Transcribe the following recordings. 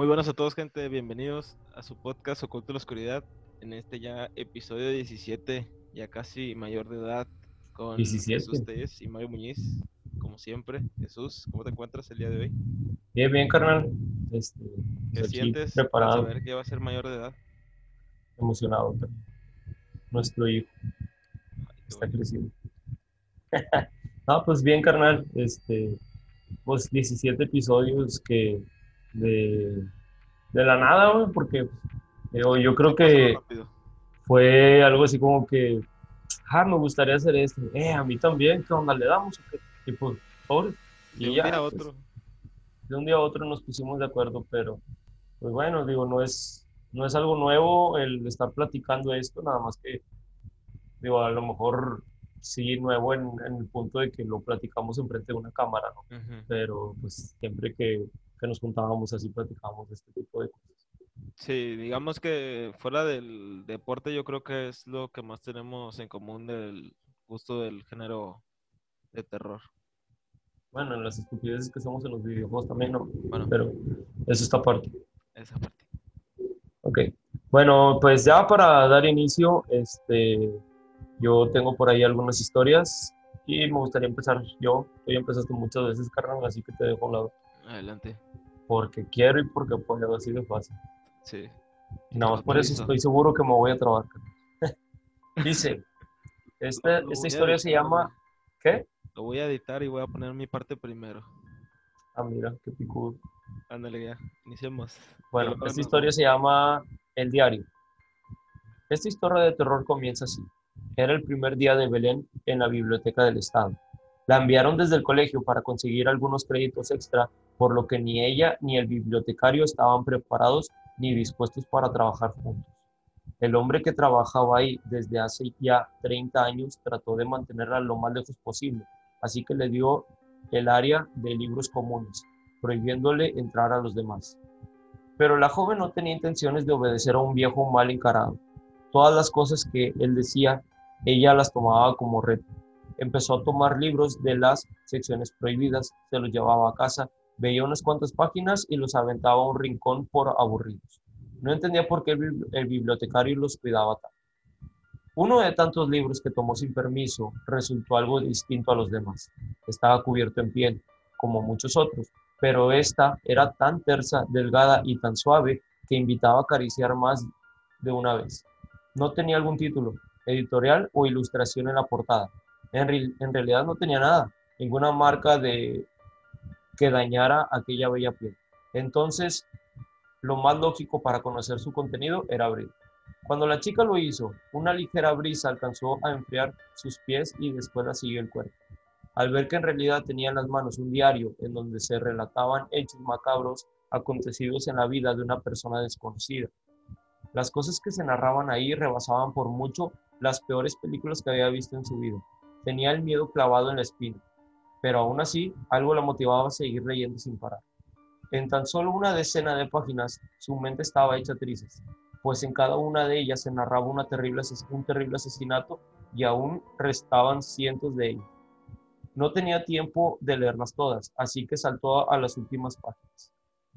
Muy buenas a todos, gente. Bienvenidos a su podcast Oculto la Oscuridad. En este ya episodio 17, ya casi mayor de edad, con 17. Jesús Telles y Mario Muñiz. Como siempre, Jesús, ¿cómo te encuentras el día de hoy? Bien, bien, carnal. Este, ¿Qué aquí sientes preparado, saber que va a ser mayor de edad? emocionado. pero Nuestro hijo Ay, qué está creciendo. no, pues bien, carnal. Este, pues 17 episodios que de, de la nada, güey, porque digo, yo creo que fue algo así como que, ah, me gustaría hacer esto. Eh, a mí también, ¿qué onda? ¿Le damos? Y pues, sobre. De Y un ya, día a pues, otro. de un día a otro nos pusimos de acuerdo, pero pues bueno, digo, no es, no es algo nuevo el estar platicando esto, nada más que, digo, a lo mejor sí nuevo en, en el punto de que lo platicamos enfrente de una cámara. Pero pues siempre que, que nos juntábamos así platicábamos de este tipo de cosas. Sí, digamos que fuera del deporte, yo creo que es lo que más tenemos en común del gusto del género de terror. Bueno, en las estupideces que hacemos en los videojuegos también, ¿no? Bueno, Pero eso está aparte. esa parte. Ok. Bueno, pues ya para dar inicio, este, yo tengo por ahí algunas historias y me gustaría empezar yo. Tú ya empezaste muchas veces, carnal, así que te dejo a un lado. Adelante. Porque quiero y porque puedo, así de fácil. Sí. Y nada más por eso estoy seguro que me voy a trabar. carnal. Dice, esta, esta historia se editar, llama... ¿Qué? Lo voy a editar y voy a poner mi parte primero. Ah, mira, qué picudo. Ándale, ya. Iniciemos. Bueno, esta nos historia se llama El Diario. Esta historia de terror comienza así. Era el primer día de Belén en la biblioteca del Estado. La enviaron desde el colegio para conseguir algunos créditos extra, por lo que ni ella ni el bibliotecario estaban preparados ni dispuestos para trabajar juntos. El hombre que trabajaba ahí desde hace ya 30 años trató de mantenerla lo más lejos posible, así que le dio el área de libros comunes, prohibiéndole entrar a los demás. Pero la joven no tenía intenciones de obedecer a un viejo mal encarado. Todas las cosas que él decía, ella las tomaba como reto. Empezó a tomar libros de las secciones prohibidas, se los llevaba a casa, veía unas cuantas páginas y los aventaba a un rincón por aburridos. No entendía por qué el, bibli- el bibliotecario los cuidaba tanto. Uno de tantos libros que tomó sin permiso resultó algo distinto a los demás. Estaba cubierto en piel, como muchos otros, pero esta era tan tersa, delgada y tan suave que invitaba a acariciar más de una vez. No tenía algún título, editorial o ilustración en la portada. En realidad no tenía nada, ninguna marca de que dañara aquella bella piel. Entonces, lo más lógico para conocer su contenido era abrir. Cuando la chica lo hizo, una ligera brisa alcanzó a enfriar sus pies y después la siguió el cuerpo. Al ver que en realidad tenía en las manos un diario en donde se relataban hechos macabros acontecidos en la vida de una persona desconocida. Las cosas que se narraban ahí rebasaban por mucho las peores películas que había visto en su vida. Tenía el miedo clavado en la espina, pero aún así algo la motivaba a seguir leyendo sin parar. En tan solo una decena de páginas, su mente estaba hecha trizas, pues en cada una de ellas se narraba un terrible asesinato y aún restaban cientos de ellos. No tenía tiempo de leerlas todas, así que saltó a las últimas páginas,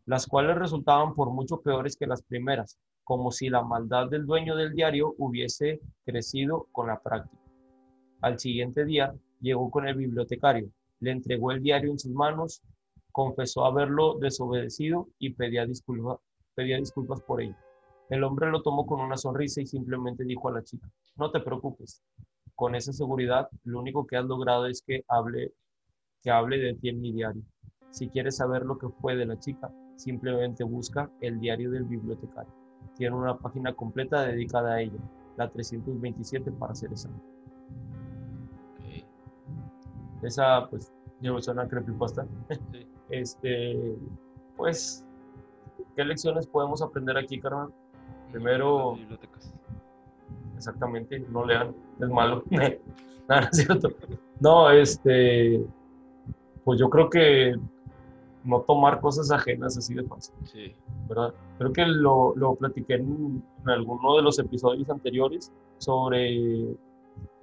las cuales resultaban por mucho peores que las primeras, como si la maldad del dueño del diario hubiese crecido con la práctica. Al siguiente día llegó con el bibliotecario, le entregó el diario en sus manos, confesó haberlo desobedecido y pedía, disculpa- pedía disculpas por ello. El hombre lo tomó con una sonrisa y simplemente dijo a la chica, no te preocupes, con esa seguridad lo único que has logrado es que hable, que hable de ti en mi diario. Si quieres saber lo que fue de la chica, simplemente busca el diario del bibliotecario. Tiene una página completa dedicada a ella, la 327 para ser exacto. Esa, pues, yo suena creepypasta. Sí. Este, pues, ¿qué lecciones podemos aprender aquí, carnal? Primero- bibliotecas. Exactamente, no lean, es malo. no, no es cierto. No, este, pues yo creo que no tomar cosas ajenas así de fácil, Sí. ¿verdad? Creo que lo, lo platiqué en, en alguno de los episodios anteriores sobre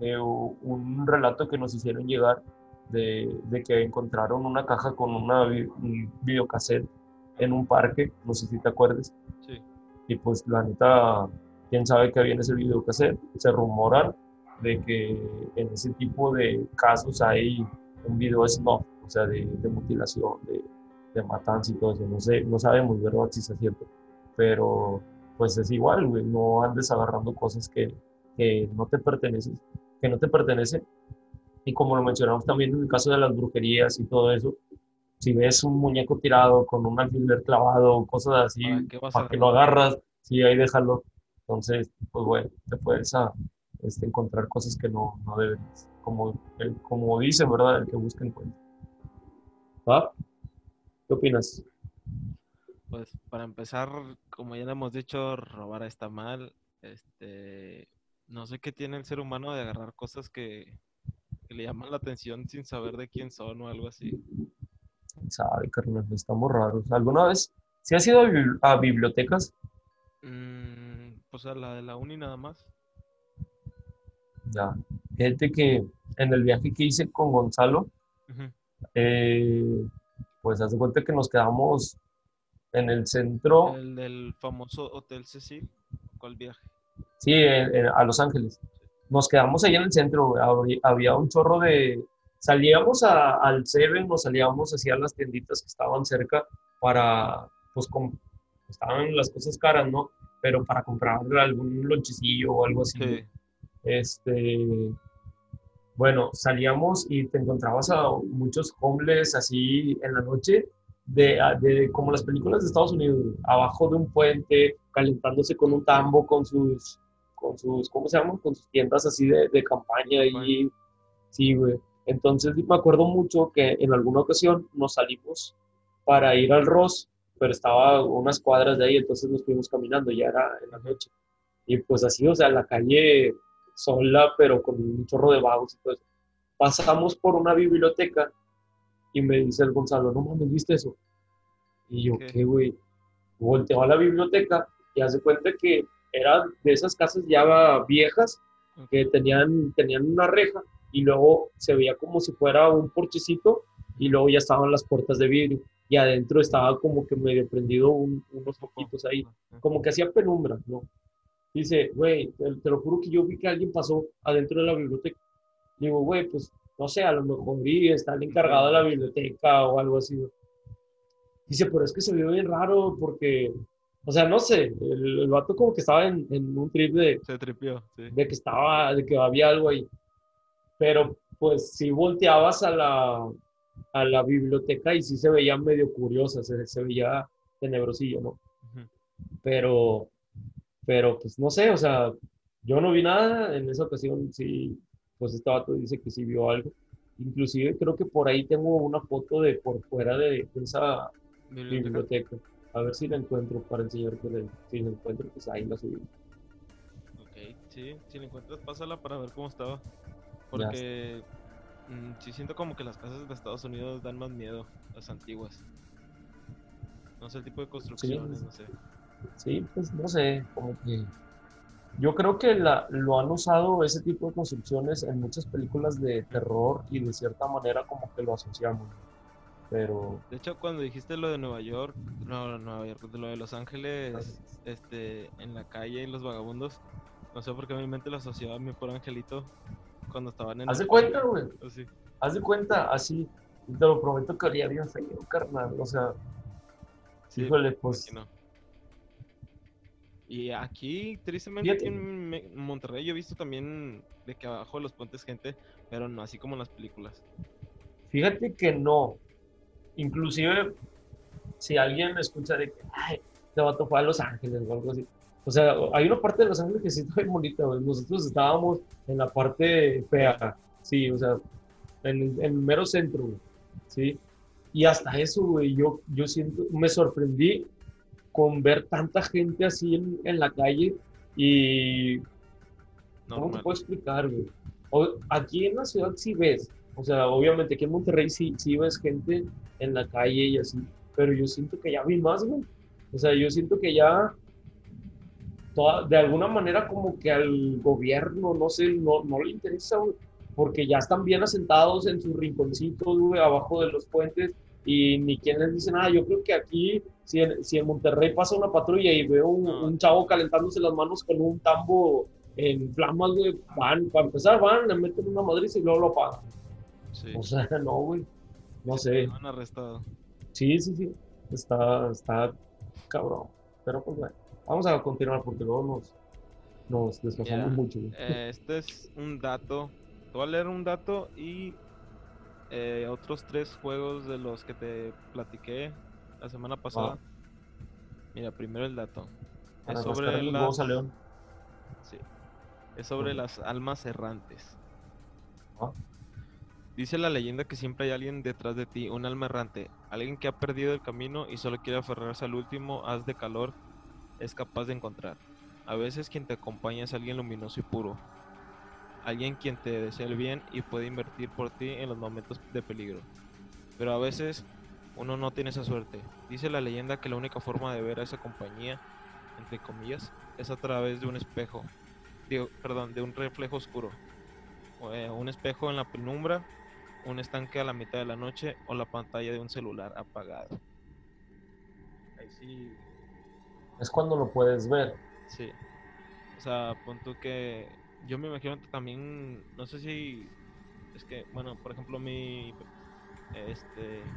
eh, un relato que nos hicieron llegar de, de que encontraron una caja con una un videocassette en un parque, no sé si te acuerdas. Sí. Y pues la neta, quién sabe qué había en ese video hacer. Se rumoran de que en ese tipo de casos hay un video snuff, o sea, de, de mutilación, de, de, matanza y todo eso. No sé, no sabemos, ¿verdad? Si es cierto. Pero pues es igual, güey, no andes agarrando cosas que, que no te pertenecen, que no te pertenecen. Y como lo mencionamos también en el caso de las brujerías y todo eso, si ves un muñeco tirado con un alfiler clavado, cosas así, para que lo agarras, sí, ahí déjalo. Entonces, pues bueno, te puedes a, ah, este, encontrar cosas que no, no deben, como, el, como dice, ¿verdad? El que busca encuentra. ¿Va? ¿Qué opinas? Pues para empezar, como ya le hemos dicho, robar está mal. Este, no sé qué tiene el ser humano de agarrar cosas que, que le llaman la atención sin saber de quién son o algo así sabe, carnal, estamos raros. ¿Alguna vez? ¿Sí has ido a, bibliotecas? Mm, pues a la de la uni nada más. Ya. Gente que en el viaje que hice con Gonzalo, eh, pues hace cuenta que nos quedamos en el centro. El del famoso Hotel Cecil. ¿Cuál viaje? Sí, a Los Ángeles. Nos quedamos ahí en el centro. había un chorro de, salíamos al Seven o salíamos hacia las tienditas que estaban cerca para, pues, estaban las cosas caras, ¿no? Pero para comprar algún lonchecillo o algo así. Este, bueno, salíamos y te encontrabas a muchos homeless así en la noche, de, de, como las películas de Estados Unidos, abajo de un puente, calentándose con un tambo, con sus, con sus, ¿cómo se llaman? Con sus tiendas así de, de campaña y, sí, güey. Entonces me acuerdo mucho que en alguna ocasión nos salimos para ir al Ross, pero estaba unas cuadras de ahí, entonces nos fuimos caminando, ya era en la noche. Y pues así, o sea, la calle sola, pero con un chorro de vagos y todo eso. Pasamos por una biblioteca y me dice el Gonzalo, no mames, ¿viste eso? Y yo, ¿qué, güey? Volteo a la biblioteca y hace cuenta que era de esas casas ya viejas que tenían, tenían una reja y luego se veía como si fuera un porchecito y luego ya estaban las puertas de vidrio y adentro estaba como que medio prendido unos poquitos ahí, como que hacía penumbra, ¿no? Dice, güey, te, lo juro que yo vi que alguien pasó adentro de la biblioteca. Digo, güey, pues no sé, a lo mejor está el encargado de la biblioteca o algo así. Dice, pero es que se vio bien raro porque, o sea, no sé, el, vato como que estaba en, en un trip de... Se tripió, sí. De que estaba, de que había algo ahí pero pues si volteabas a la, a la biblioteca y sí se veía medio curiosa, se, se veía tenebrosillo, ¿no? Pero, pero pues no sé, o sea, yo no vi nada, en esa ocasión sí, pues este vato dice que sí vio algo. Inclusive creo que por ahí tengo una foto de por fuera de, esa biblioteca. A ver si la encuentro para enseñarte. Si la encuentro, pues ahí la subí. Ok, sí, si la encuentras, pásala para ver cómo estaba. Porque mm, sí siento como que las casas de Estados Unidos dan más miedo, las antiguas. No sé el tipo de construcciones, no sé. Sí, pues no sé, como que... Yo creo que la, lo han usado ese tipo de construcciones en muchas películas de terror y de cierta manera como que lo asociamos. Pero... De hecho, cuando dijiste lo de Nueva York, no, Nueva York, lo de Los Ángeles, este, en la calle y los vagabundos, no sé por qué mi mente lo asociaba a mi por angelito, cuando estaban en. Haz de cuenta, güey. Así. Haz de cuenta, así. Te lo prometo que haría bien feo, carnal. O sea. Sí, híjole, pues. Y aquí, tristemente, en Monterrey, yo he visto también de que abajo de los puentes gente, pero no así como en las películas. Fíjate que no. Inclusive, si alguien me escucha de que, ay, este vato fue a Los Ángeles o algo así, o sea, hay una parte de Los Ángeles que sí está bien bonita, Nosotros estábamos en la parte fea, sí, o sea, en, el mero centro, sí. Y hasta eso, güey, yo, yo siento, me sorprendí con ver tanta gente así en, la calle y... ¿Cómo te puedo explicar, güey? aquí en la ciudad sí ves, o sea, obviamente aquí en Monterrey sí, sí ves gente en la calle y así, pero yo siento que ya vi más, güey. O sea, yo siento que ya de alguna manera como que al gobierno, no sé, no, no le interesa, porque ya están bien asentados en sus rinconcitos, abajo de los puentes, y ni quien les dice nada. Yo creo que aquí, si en, si en Monterrey pasa una patrulla y veo un, No. un chavo calentándose las manos con un tambo en flamas, güey, van, para empezar, van, le meten una madriz y luego lo apagan. Sí. O sea, no, güey. No sé. Lo han arrestado. Sí, sí, sí. Está, está cabrón. Pero pues bueno, vamos a continuar porque luego nos, nos desfasamos mucho. Eh, este es un dato. Te voy a leer un dato y eh, otros tres juegos de los que te platiqué la semana pasada. Mira, primero el dato. Para Es sobre las, León. sí, es sobre las almas errantes. Ah. Dice la leyenda que siempre hay alguien detrás de ti, un alma errante, alguien que ha perdido el camino y solo quiere aferrarse al último haz de calor es capaz de encontrar. A veces quien te acompaña es alguien luminoso y puro, alguien quien te desea el bien y puede invertir por ti en los momentos de peligro. Pero a veces uno no tiene esa suerte. Dice la leyenda que la única forma de ver a esa compañía, entre comillas, es a través de un espejo, digo, perdón, de un reflejo oscuro. Eh, un espejo en la penumbra, un estanque a la mitad de la noche o la pantalla de un celular apagado. Ahí sí, Es cuando lo puedes ver. sí. O sea, punto que yo me imagino que también, no sé si es que, bueno, por ejemplo, mi este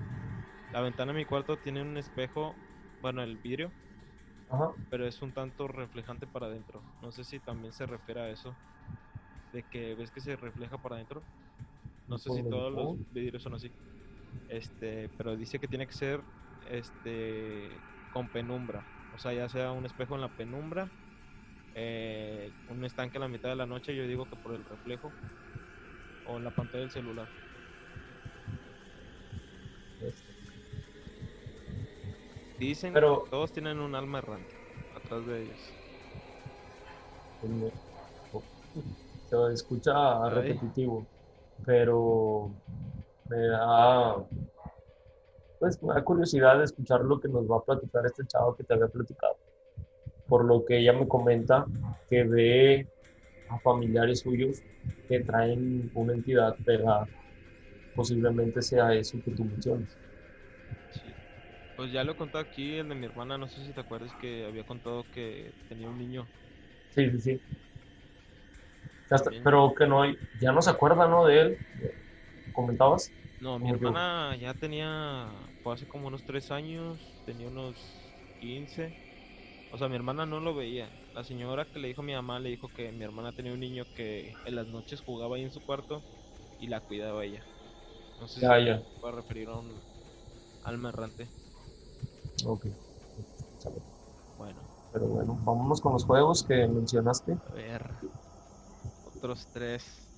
la ventana de mi cuarto tiene un espejo, bueno, el vidrio, Ajá. pero es un tanto reflejante para adentro. No sé si también se refiere a eso, de que ves que se refleja para adentro. No sé si todos los vidrios son así. Este, pero dice que tiene que ser este con penumbra. O sea, ya sea un espejo en la penumbra, eh, un estanque a la mitad de la noche, yo digo que por el reflejo, o en la pantalla del celular. Dicen Pero- que todos tienen un alma errante atrás de ellos. Se escucha repetitivo, pero me da, pues, me da curiosidad de escuchar lo que nos va a platicar este chavo que te había platicado. Por lo que ella me comenta que ve a familiares suyos que traen una entidad pegada. Posiblemente sea eso que tú mencionas. Sí. Pues ya lo he contado aquí, el de mi hermana, no sé si te acuerdas que había contado que tenía un niño. Sí, sí, sí. Pero que no, ya no se acuerda, ¿no? De él. ¿Comentabas? No, mi hermana ya tenía, fue hace como unos tres años, tenía unos 15. O sea, mi hermana no lo veía. La señora que le dijo a mi mamá le dijo que mi hermana tenía un niño que en las noches jugaba ahí en su cuarto y la cuidaba ella. No sé Ya, si ya. se puede referir a un alma errante. Ok. Bueno, Pero bueno, vámonos con los juegos que mencionaste. a ver. Otros tres.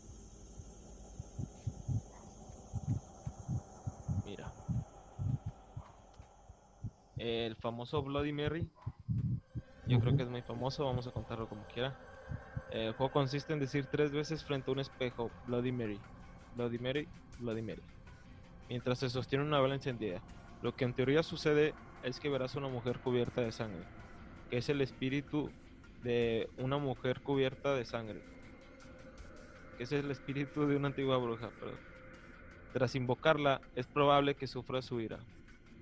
Mira. El famoso Bloody Mary. Yo creo que es muy famoso, vamos a contarlo como quiera. El juego consiste en decir tres veces frente a un espejo Bloody Mary, Bloody Mary, Bloody Mary. Mientras se sostiene una vela encendida. Lo que en teoría sucede es que verás una mujer cubierta de sangre, que es el espíritu de una mujer cubierta de sangre. Que es el espíritu de una antigua bruja, perdón. Tras invocarla, es probable que sufra su ira.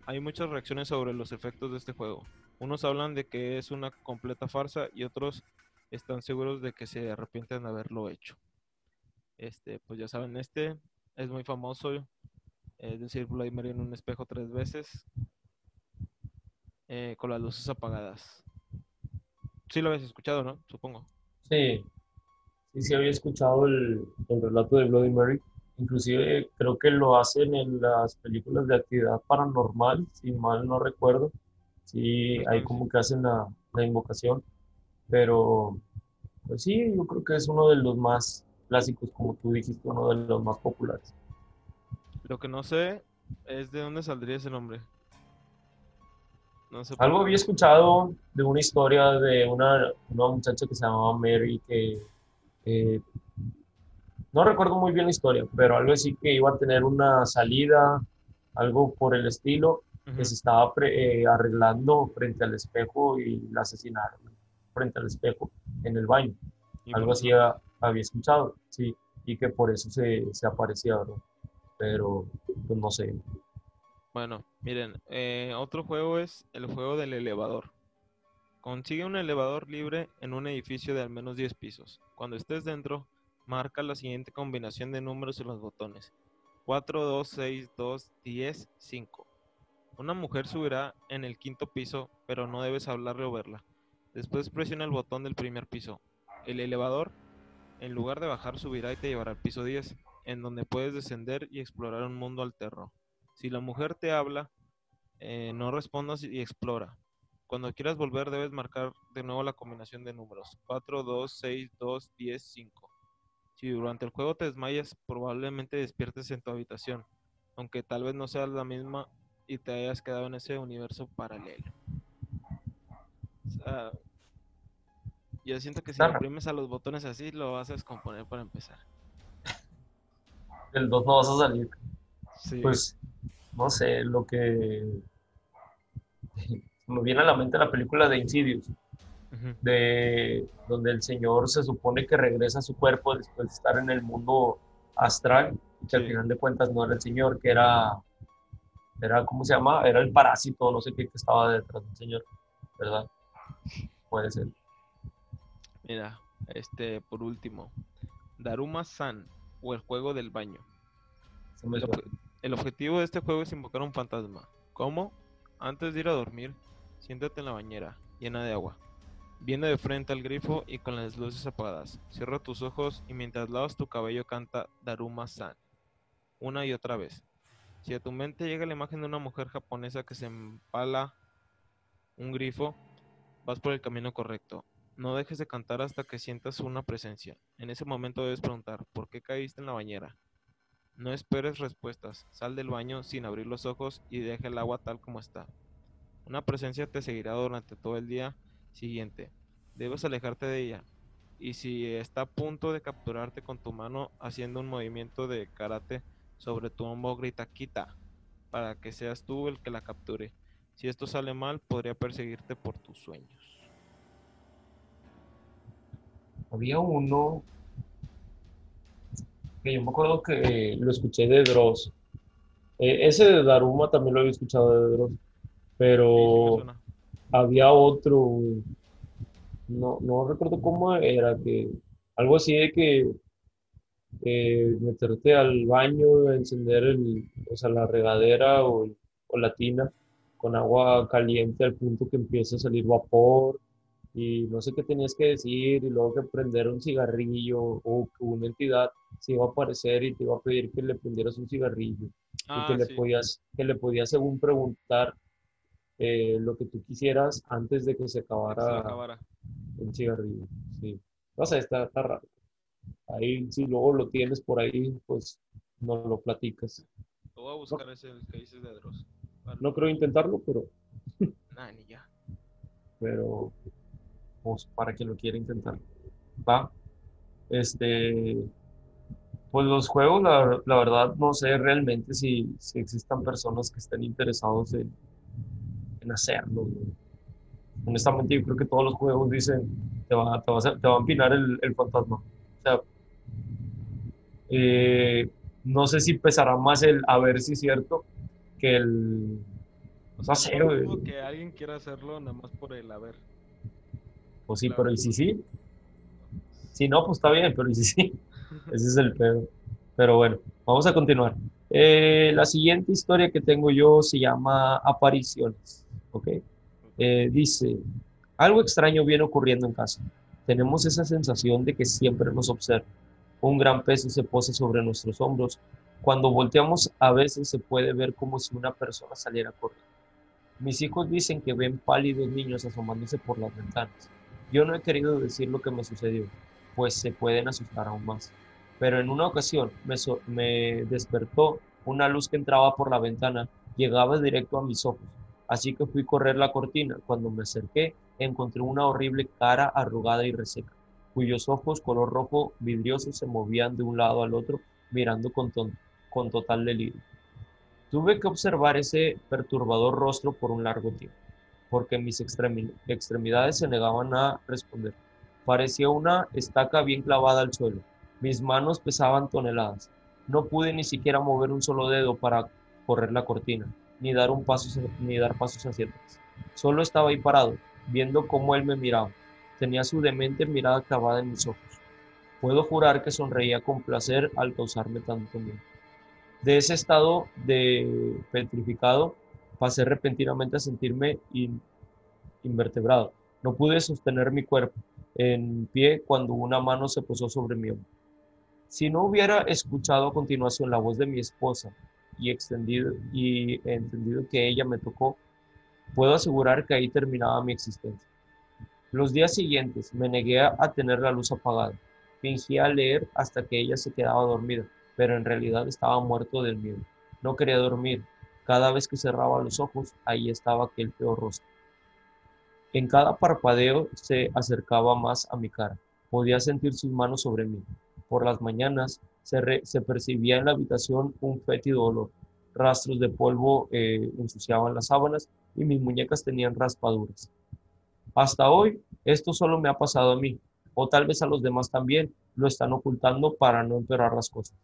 Hay muchas reacciones sobre los efectos de este juego. Unos hablan de que es una completa farsa y otros están seguros de que se arrepienten de haberlo hecho. Este, pues ya saben, este es muy famoso. Es decir, Mary en un espejo tres veces. eh, con las luces apagadas. Sí lo habías escuchado, ¿no? Supongo. Sí, sí, sí había escuchado el, el relato de Bloody Mary. Inclusive creo que lo hacen en las películas de actividad paranormal, si mal no recuerdo. Sí, sí. como que hacen la, la invocación. Pero, pues sí, yo creo que es uno de los más clásicos, como tú dijiste, uno de los más populares. Lo que no sé es de dónde saldría ese nombre. No sé por Algo había escuchado de una historia de una, una muchacha que se llamaba Mary que eh, no recuerdo muy bien la historia, pero algo así que iba a tener una salida, algo por el estilo, Ujú. que se estaba pre- eh, arreglando frente al espejo y la asesinaron frente al espejo en el baño. Y Algo por así había escuchado, sí, y que por eso se, se aparecía, ¿verdad? Pero, pues no sé. Bueno, miren, eh, otro juego es el juego del elevador. Consigue un elevador libre en un edificio de al menos 10 pisos. Cuando estés dentro, marca la siguiente combinación de números en los botones. 4, 2, 6, 2, 10, 5. Una mujer subirá en el quinto piso, pero no debes hablarle o verla. Después presiona el botón del primer piso. El elevador, en lugar de bajar, subirá y te llevará al piso 10, en donde puedes descender y explorar un mundo alterno. Si la mujer te habla, eh, no respondas y explora. Cuando quieras volver debes marcar de nuevo la combinación de números. 4, 2, 6, 2, 10, 5. Si durante el juego te desmayas, probablemente despiertes en tu habitación, aunque tal vez no sea la misma y te hayas quedado en ese universo paralelo. O sea, yo siento que si Claro. oprimes a los botones así, lo vas a descomponer para empezar. Del 2 no vas a salir. Sí. Pues, no sé, lo que me viene a la mente la película de Insidious, de donde el señor se supone que regresa a su cuerpo después de estar en el mundo astral, que al final de cuentas no era el señor, que era, era, ¿cómo se llama? Era el parásito, no sé qué, que estaba detrás del señor, ¿verdad? Puede ser. Mira, este, por último, Daruma San o el juego del baño. El objetivo de este juego es invocar un fantasma. ¿Cómo? Antes de ir a dormir, siéntate en la bañera, llena de agua. Viene de frente al grifo y con las luces apagadas. Cierra tus ojos y mientras lavas tu cabello canta Daruma San. Una y otra vez. Si a tu mente llega la imagen de una mujer japonesa que se empala un grifo, vas por el camino correcto. No dejes de cantar hasta que sientas una presencia. En ese momento debes preguntar, ¿por qué caíste en la bañera? No esperes respuestas. Sal del baño sin abrir los ojos y deja el agua tal como está. Una presencia te seguirá durante todo el día siguiente. Debes alejarte de ella. Y si está a punto de capturarte con tu mano haciendo un movimiento de karate sobre tu hombro, grita quita para que seas tú el que la capture. Si esto sale mal, podría perseguirte por tus sueños. Había uno que yo me acuerdo que lo escuché de Dross. Eh, ese de Daruma también lo había escuchado de Dross, Sí, sí me pero había otro, no, no recuerdo cómo era, que algo así de que eh, meterte al baño, encender el, o sea, la regadera o, o la tina con agua caliente al punto que empiece a salir vapor y no sé qué tenías que decir y luego que prender un cigarrillo o que una entidad se iba a aparecer y te iba a pedir que le prendieras un cigarrillo y Ah, que le sí. podías, que le podías según preguntar eh, lo que tú quisieras antes de que se Se acabara acabara. el cigarrillo. Sí. No sé, está, está raro. Ahí, si luego lo tienes por ahí, pues no lo platicas. Lo voy a buscar ese que dices de Dross. Vale. No creo intentarlo, pero, Nah, ni ya. pero pues para quien lo quiera intentar. Va. Este, pues los juegos, la, la verdad, no sé realmente si, si existan personas que estén interesados en, en hacerlo. Honestamente, yo creo que todos los juegos dicen, te va, te vas a- te va a empinar el, el fantasma. O sea, eh, no sé si pesará más el a ver si es cierto que el, O No sea, no que alguien quiera hacerlo nada más por el haber. pues sí, Claro. pero ¿y si sí? Si no, pues está bien, pero ¿y si sí? Ese es el pedo. Pero bueno, vamos a continuar. Eh, la siguiente historia que tengo yo se llama Apariciones. ¿Ok? Eh, dice, algo extraño viene ocurriendo en casa. Tenemos esa sensación de que siempre nos observa. Un gran peso se posa sobre nuestros hombros. Cuando volteamos a veces se puede ver como si una persona saliera corriendo. Mis hijos dicen que ven pálidos niños asomándose por las ventanas. Yo no he querido decir lo que me sucedió, pues se pueden asustar aún más. Pero en una ocasión me, me despertó una luz que entraba por la ventana, llegaba directo a mis ojos. Así que fui correr la cortina. Cuando me acerqué, encontré una horrible cara arrugada y reseca, cuyos ojos color rojo vidrioso se movían de un lado al otro, mirando con, con total delirio. Tuve que observar ese perturbador rostro por un largo tiempo, porque mis extremi- extremidades se negaban a responder. Parecía una estaca bien clavada al suelo. Mis manos pesaban toneladas. No pude ni siquiera mover un solo dedo para correr la cortina. Ni dar un paso ni dar pasos hacia atrás. Solo estaba ahí parado, viendo cómo él me miraba. Tenía su demente mirada clavada en mis ojos. Puedo jurar que sonreía con placer al causarme tanto miedo. De ese estado de petrificado pasé repentinamente a sentirme invertebrado. No pude sostener mi cuerpo en pie cuando una mano se posó sobre mi hombro. Si no hubiera escuchado a continuación la voz de mi esposa y, extendido, y entendido que ella me tocó, puedo asegurar que ahí terminaba mi existencia. Los días siguientes me negué a tener la luz apagada. Fingía leer hasta que ella se quedaba dormida, pero en realidad estaba muerto del miedo. No quería dormir. Cada vez que cerraba los ojos, ahí estaba aquel peor rostro. En cada parpadeo se acercaba más a mi cara. Podía sentir sus manos sobre mí. Por las mañanas se, percibía en la habitación un fétido olor. Rastros de polvo eh, ensuciaban las sábanas y mis muñecas tenían raspaduras. Hasta hoy, esto solo me ha pasado a mí, o tal vez a los demás también lo están ocultando para no empeorar las cosas.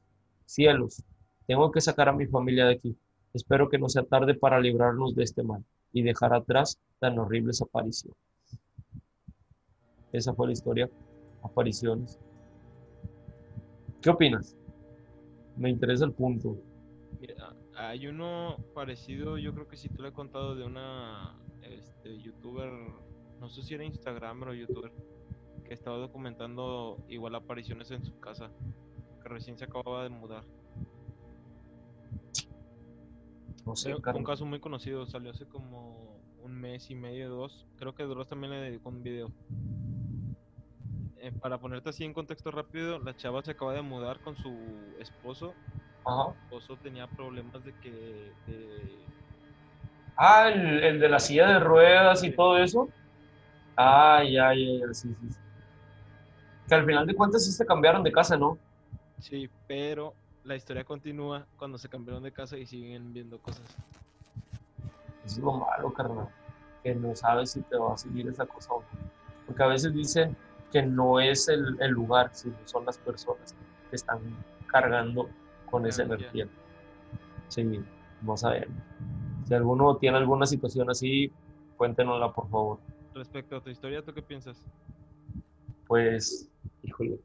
Cielos, tengo que sacar a mi familia de aquí. Espero que no sea tarde para librarnos de este mal y dejar atrás tan horribles apariciones. Esa fue la historia, apariciones. ¿Qué opinas? Me interesa el punto. Mira, hay uno parecido, yo creo que sí te lo he contado de una este, youtuber, no sé si era Instagram o youtuber, que estaba documentando igual apariciones en su casa, que recién se acababa de mudar. No sé, un caso muy conocido, salió hace como un mes y medio, dos. Creo que Dross también le dedicó un video. Eh, para ponerte así en contexto rápido, la chava se acaba de mudar con su esposo. Ajá. Su esposo tenía problemas de que. Ah, el, de la silla de ruedas y todo eso. Ay, ay, ay, sí, sí, sí. Que al final de cuentas sí se cambiaron de casa, ¿no? Sí, pero la historia continúa cuando se cambiaron de casa y siguen viendo cosas. Eso es lo malo, carnal. Que no sabes si te va a seguir esa cosa o no. Porque a veces dicen que no es el, el lugar, sino son las personas que están cargando con esa energía. Sí, no sabemos. Si alguno tiene alguna situación así, cuéntenosla, por favor. Respecto a tu historia, ¿tú qué piensas? Pues, híjole.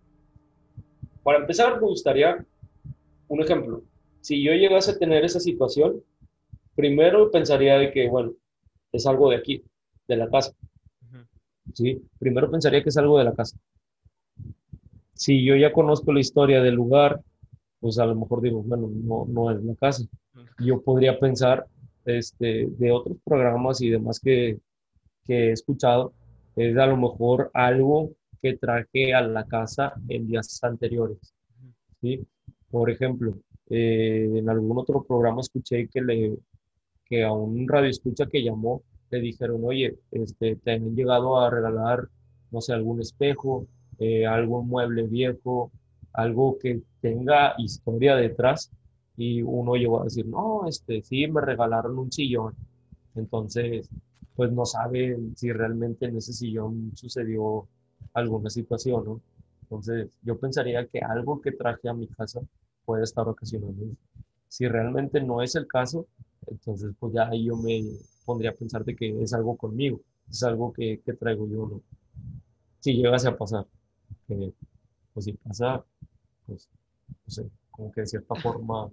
Para empezar, me gustaría un ejemplo, si yo llegase a tener esa situación, primero pensaría de que, bueno, es algo de aquí, de la casa. ¿Sí? Primero pensaría que es algo de la casa. Si yo ya conozco la historia del lugar, pues a lo mejor digo, bueno, no, no es la casa. Yo podría pensar este, de otros programas y demás que, que he escuchado, es a lo mejor algo que traje a la casa en días anteriores. ¿sí? Por ejemplo, eh, en algún otro programa escuché que, le, que a un radio escucha que llamó le dijeron, oye, este, te han llegado a regalar, no sé, algún espejo, eh, algún mueble viejo, algo que tenga historia detrás. Y uno llegó a decir, no, este, sí, me regalaron un sillón. Entonces, pues no sabe si realmente en ese sillón sucedió alguna situación, ¿no? Entonces, yo pensaría que algo que traje a mi casa puede estar ocasionando Si realmente no es el caso, entonces pues ya yo me pondría a pensar de que es algo conmigo, es algo que, traigo yo. Si llegase a pasar, pues si pasa, pues no sé, como que de cierta forma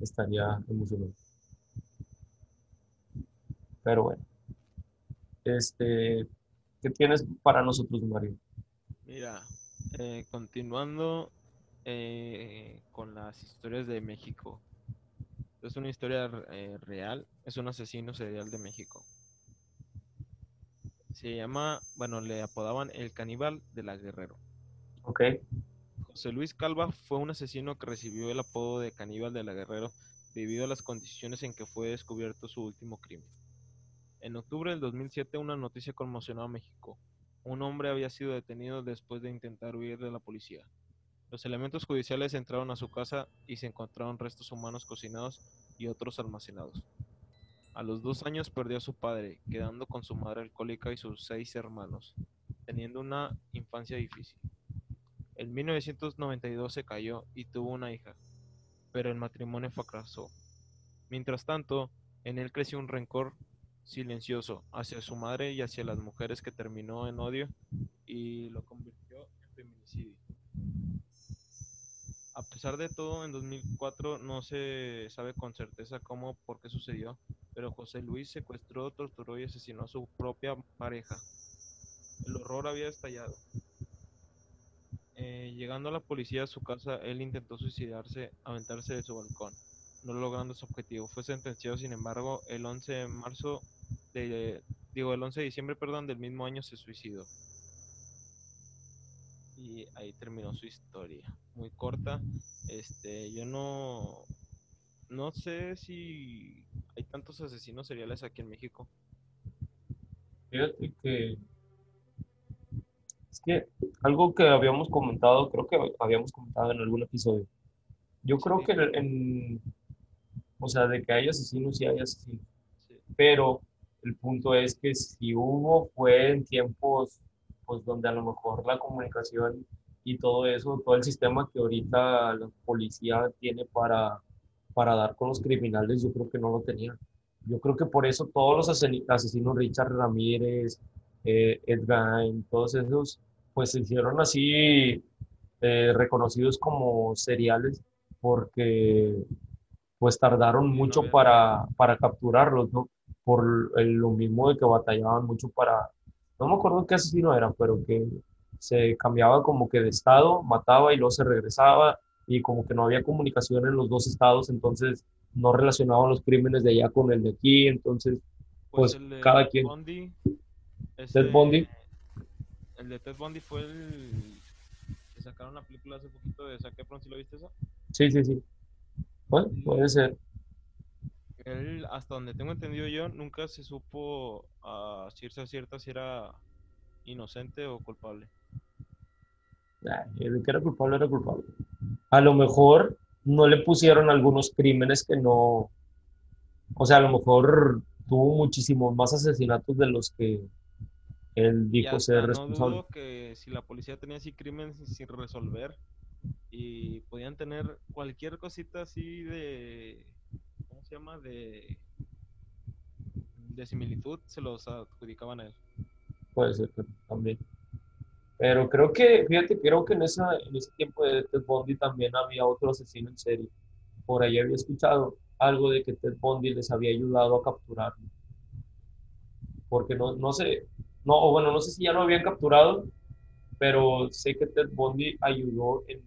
estaría emocionado. Pero bueno, este, ¿qué tienes para nosotros, Mario? Mira, eh, continuando eh, con las historias de México. Es una historia eh, real, es un asesino serial de México. Se llama, bueno, le apodaban el caníbal de la Guerrero. Ok. José Luis Calva fue un asesino que recibió el apodo de caníbal de la Guerrero debido a las condiciones en que fue descubierto su último crimen. En octubre del 2007 una noticia conmocionó a México. Un hombre había sido detenido después de intentar huir de la policía. Los elementos judiciales entraron a su casa y se encontraron restos humanos cocinados y otros almacenados. A los dos años perdió a su padre, quedando con su madre alcohólica y sus seis hermanos, teniendo una infancia difícil. En 1992 se cayó y tuvo una hija, pero el matrimonio fracasó. Mientras tanto, En él creció un rencor silencioso hacia su madre y hacia las mujeres que terminó en odio y lo convirtió en feminicidio. A pesar de todo, en 2004 no se sabe con certeza cómo por qué sucedió, pero José Luis secuestró, torturó y asesinó a su propia pareja. El horror había estallado. Eh, llegando a la policía a su casa, él intentó suicidarse, aventarse de su balcón, no logrando su objetivo. Fue sentenciado, sin embargo, el 11 de marzo de, digo, el 11 de diciembre, perdón, del mismo año se suicidó. Y ahí terminó su historia. Muy corta. Este, yo no no sé si hay tantos asesinos seriales aquí en México. Fíjate que es que algo que habíamos comentado, creo que habíamos comentado en algún episodio. Yo creo que en, o sea, de que hay asesinos y hay asesinos. Pero el punto es que si hubo fue en tiempos pues donde a lo mejor la comunicación y todo eso, todo el sistema que ahorita la policía tiene para, para dar con los criminales, yo creo que no lo tenía. Yo creo que por eso todos los asesinos, Richard Ramírez, eh, Edgar, todos esos, pues se hicieron así eh, reconocidos como seriales porque pues tardaron mucho para, para capturarlos, ¿no? Por lo mismo de que batallaban mucho para, no me acuerdo qué asesino era, pero que se cambiaba como que de estado, mataba y luego se regresaba y como que no había comunicación en los dos estados, entonces no relacionaban los crímenes de allá con el de aquí, entonces pues, pues cada quien... Ted Bundy. El de Ted Bundy fue el que sacaron una película hace poquito de Zac Efron, ¿sí lo viste eso? Sí, sí, sí. Bueno, puede ser. Él, hasta donde tengo entendido yo, nunca se supo a cierta cierta si era inocente o culpable. El que era culpable era culpable. A lo mejor no le pusieron algunos crímenes que no, o sea, a lo mejor tuvo muchísimos más asesinatos de los que él dijo ser responsable. No dudo que si la policía tenía así crímenes sin resolver y podían tener cualquier cosita así de, ¿cómo se llama? De, de similitud, se los adjudicaban a él. Puede ser también. Pero creo que, fíjate, creo que en, esa, en ese tiempo de Ted Bundy también había otro asesino en serie. Por ahí había escuchado algo de que Ted Bundy les había ayudado a capturarlo. Porque no, no sé, no, o bueno, no sé si ya lo habían capturado, pero sé que Ted Bundy ayudó en,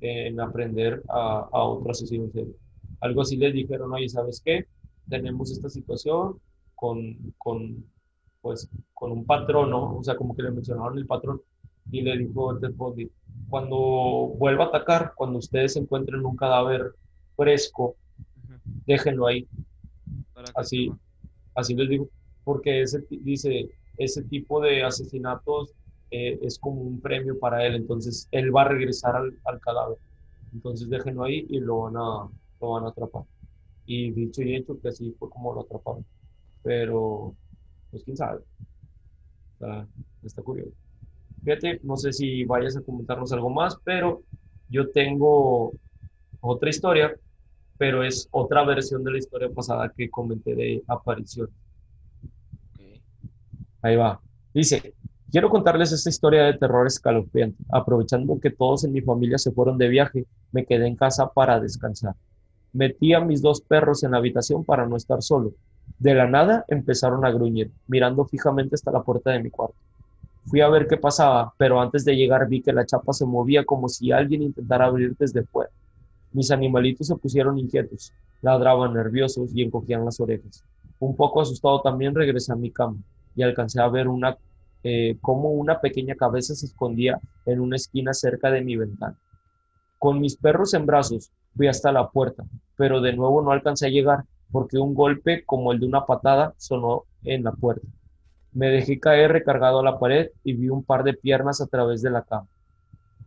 en aprender a, a otro asesino en serie. Algo así les dijeron, oye, ¿sabes qué? Tenemos esta situación con, con pues con un patrón, ¿no? O sea, como que le mencionaron el patrón y le dijo Ted Bundy, cuando vuelva a atacar, cuando ustedes encuentren un cadáver fresco, déjenlo ahí. Así, así les digo, porque ese, dice, ese tipo de asesinatos eh, es como un premio para él, entonces él va a regresar al, al, cadáver. Entonces déjenlo ahí y lo van, a, lo van a atrapar. Y dicho y hecho que así fue como lo atraparon. Pero pues quién sabe. Está, curioso. Fíjate, no sé si vayas a comentarnos algo más, pero yo tengo otra historia, pero es otra versión de la historia pasada que comenté de aparición. Ahí va. Dice, quiero contarles esta historia de terror escalofriante. Aprovechando que todos en mi familia se fueron de viaje, me quedé en casa para descansar. Metí a mis dos perros en la habitación para no estar solo de la nada empezaron a gruñir, mirando fijamente hasta la puerta de mi cuarto. Fui a ver qué pasaba, pero antes de llegar vi que la chapa se movía como si alguien intentara abrir desde fuera. Mis animalitos se pusieron inquietos, ladraban nerviosos y encogían las orejas. Un poco asustado también regresé a mi cama y alcancé a ver una, eh, cómo una pequeña cabeza se escondía en una esquina cerca de mi ventana. Con mis perros en brazos fui hasta la puerta, pero de nuevo no alcancé a llegar porque un golpe como el de una patada sonó en la puerta. Me dejé caer recargado a la pared y vi un par de piernas a través de la cama.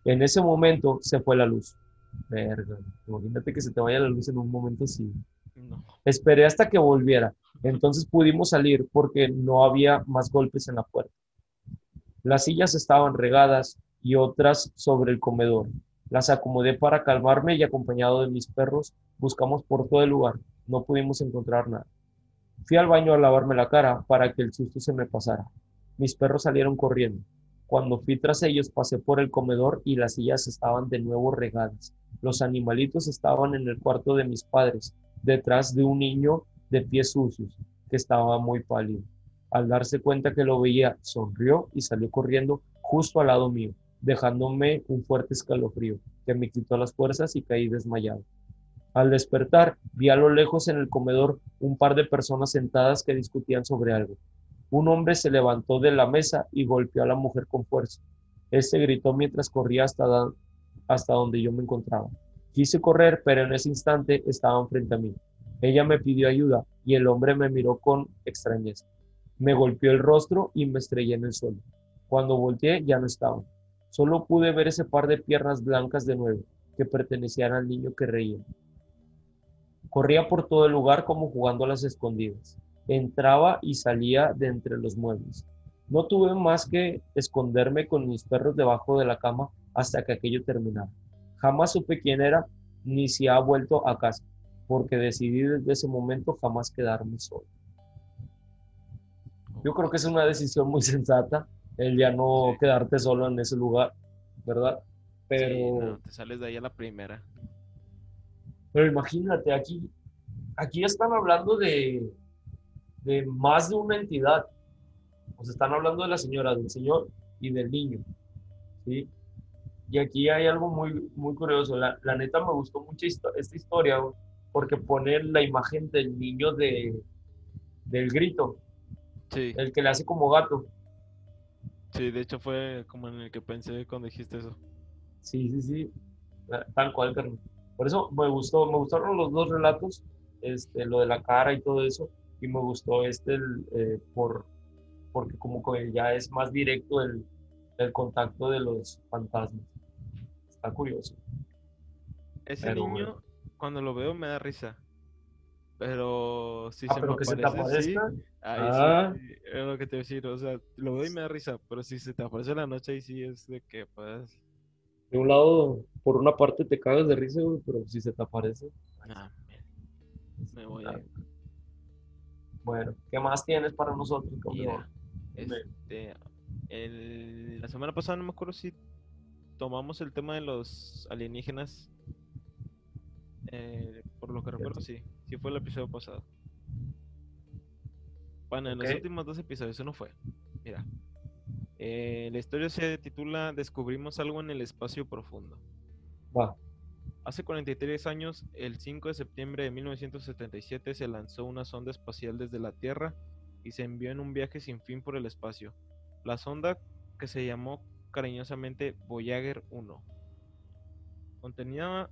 En ese momento se fue la luz. Verga, imagínate que se te vaya la luz en un momento así. Esperé hasta que volviera. Entonces pudimos salir porque no había más golpes en la puerta. Las sillas estaban regadas y otras sobre el comedor. Las acomodé para calmarme y acompañado de mis perros buscamos por todo el lugar No pudimos encontrar nada. Fui al baño a lavarme la cara para que el susto se me pasara. Mis perros salieron corriendo. Cuando fui tras ellos pasé por el comedor y las sillas estaban de nuevo regadas. Los animalitos estaban en el cuarto de mis padres, detrás de un niño de pies sucios, que estaba muy pálido. Al darse cuenta que lo veía, sonrió y salió corriendo justo al lado mío, dejándome un fuerte escalofrío que me quitó las fuerzas y caí desmayado. Al despertar, vi a lo lejos en el comedor un par de personas sentadas que discutían sobre algo. Un hombre se levantó de la mesa y golpeó a la mujer con fuerza. Este gritó mientras corría hasta, donde yo me encontraba. Quise correr, pero en ese instante estaban frente a mí. Ella me pidió ayuda y el hombre me miró con extrañeza. Me golpeó el rostro y me estrellé en el suelo. Cuando volteé ya no estaban. Solo pude ver ese par de piernas blancas de nuevo, que pertenecían al niño que reía. Corría por todo el lugar como jugando a las escondidas. Entraba y salía de entre los muebles. No tuve más que esconderme con mis perros debajo de la cama hasta que aquello terminara. Jamás supe quién era ni si ha vuelto a casa, porque decidí desde ese momento jamás quedarme solo. Yo creo que es una decisión muy sensata el ya no quedarte solo en ese lugar, ¿verdad? Pero te sales de ahí a la primera. Pero imagínate, aquí, aquí están hablando de, de más de una entidad. O sea, están hablando de la señora, del señor y del niño. ¿sí? Y aquí hay algo muy, muy curioso. La, la neta me gustó mucho esta historia porque pone la imagen del niño de, del grito. Sí. El que le hace como gato. Sí, de hecho fue como en el que pensé cuando dijiste eso. Sí, sí, sí. Tal cual, carnal. Por eso me gustó, me gustaron los dos relatos, este, lo de la cara y todo eso, y me gustó este eh, por, porque como que ya es más directo el, el contacto de los fantasmas. Está curioso. Ese niño, cuando lo veo, me da risa. Pero si ah, se pero me que aparece, se te sí, ahí Ah. sí, es lo que te voy a decir. O sea, lo veo y me da risa, pero si se te aparece en la noche, ahí sí es de que, pues, De un lado, por una parte te cagas de risa, güey, pero si se te aparece. ah, me, me voy a... Bueno, ¿qué más tienes para nosotros? Mira, este, el- la semana pasada no me acuerdo si tomamos el tema de los alienígenas. Eh, por lo que recuerdo, sí. Sí fue el episodio pasado. Bueno, en los últimos dos episodios, eso no fue. Mira. Eh, la historia se titula Descubrimos algo en el espacio profundo. Va. Hace 43 años, el 5 de septiembre de 1977, se lanzó una sonda espacial desde la Tierra y se envió en un viaje sin fin por el espacio. La sonda, que se llamó cariñosamente Voyager 1, contenía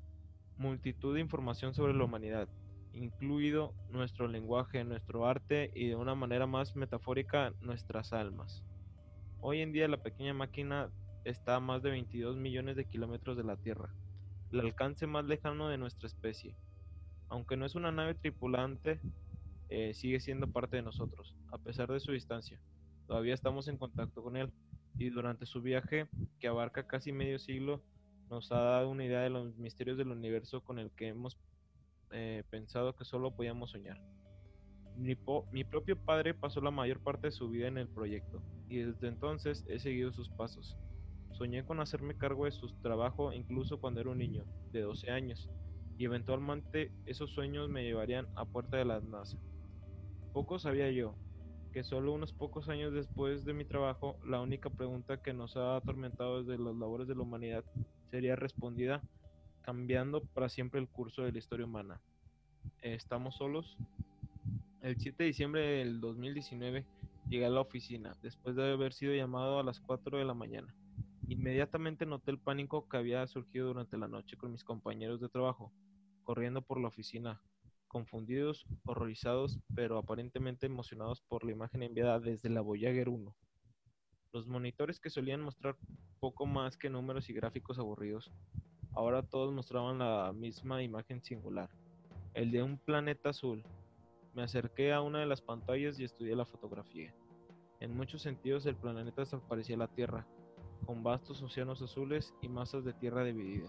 multitud de información sobre la humanidad, incluido nuestro lenguaje, nuestro arte y de una manera más metafórica nuestras almas. Hoy en día la pequeña máquina está a más de 22 millones de kilómetros de la Tierra el alcance más lejano de nuestra especie. Aunque no es una nave tripulante, eh, sigue siendo parte de nosotros, a pesar de su distancia. Todavía estamos en contacto con él y durante su viaje, que abarca casi medio siglo, nos ha dado una idea de los misterios del universo con el que hemos eh, pensado que solo podíamos soñar. Mi, propio padre pasó la mayor parte de su vida en el proyecto y desde entonces he seguido sus pasos. Soñé con hacerme cargo de su trabajo incluso cuando era un niño, de 12 años, y eventualmente esos sueños me llevarían a puerta de la NASA. Poco sabía yo que solo unos pocos años después de mi trabajo, la única pregunta que nos ha atormentado desde las labores de la humanidad sería respondida cambiando para siempre el curso de la historia humana. ¿Estamos solos? El 7 de diciembre del 2019 llegué a la oficina, después de haber sido llamado a las 4 de la mañana. Inmediatamente noté el pánico que había surgido durante la noche con mis compañeros de trabajo, corriendo por la oficina, confundidos, horrorizados, pero aparentemente emocionados por la imagen enviada desde la Voyager 1. Los monitores que solían mostrar poco más que números y gráficos aburridos, ahora todos mostraban la misma imagen singular, el de un planeta azul. Me acerqué a una de las pantallas y estudié la fotografía. En muchos sentidos el planeta parecía la Tierra, con vastos océanos azules y masas de tierra dividida,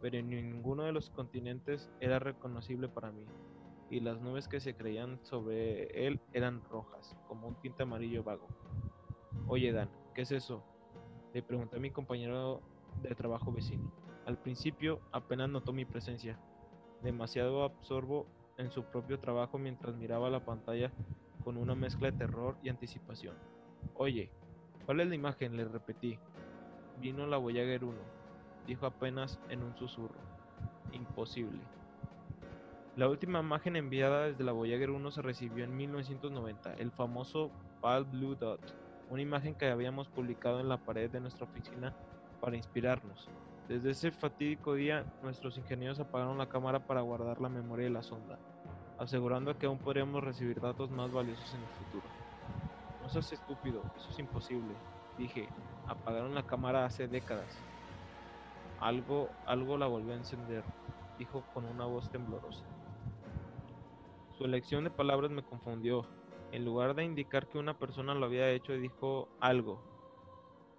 pero en ninguno de los continentes era reconocible para mí, y las nubes que se creían sobre él eran rojas, como un tinte amarillo vago. Oye Dan, ¿qué es eso? Le pregunté a mi compañero de trabajo vecino. Al principio apenas notó mi presencia, demasiado absorbo en su propio trabajo mientras miraba la pantalla con una mezcla de terror y anticipación. Oye, ¿cuál es la imagen? Le repetí. Vino la Voyager 1, dijo apenas en un susurro. Imposible. La última imagen enviada desde la Voyager 1 se recibió en 1990, el famoso Pale Blue Dot, una imagen que habíamos publicado en la pared de nuestra oficina para inspirarnos. Desde ese fatídico día, nuestros ingenieros apagaron la cámara para guardar la memoria de la sonda, asegurando que aún podríamos recibir datos más valiosos en el futuro. No seas estúpido, eso es imposible. Dije, apagaron la cámara hace décadas. Algo, algo la volvió a encender, dijo con una voz temblorosa. Su elección de palabras me confundió. En lugar de indicar que una persona lo había hecho, dijo algo.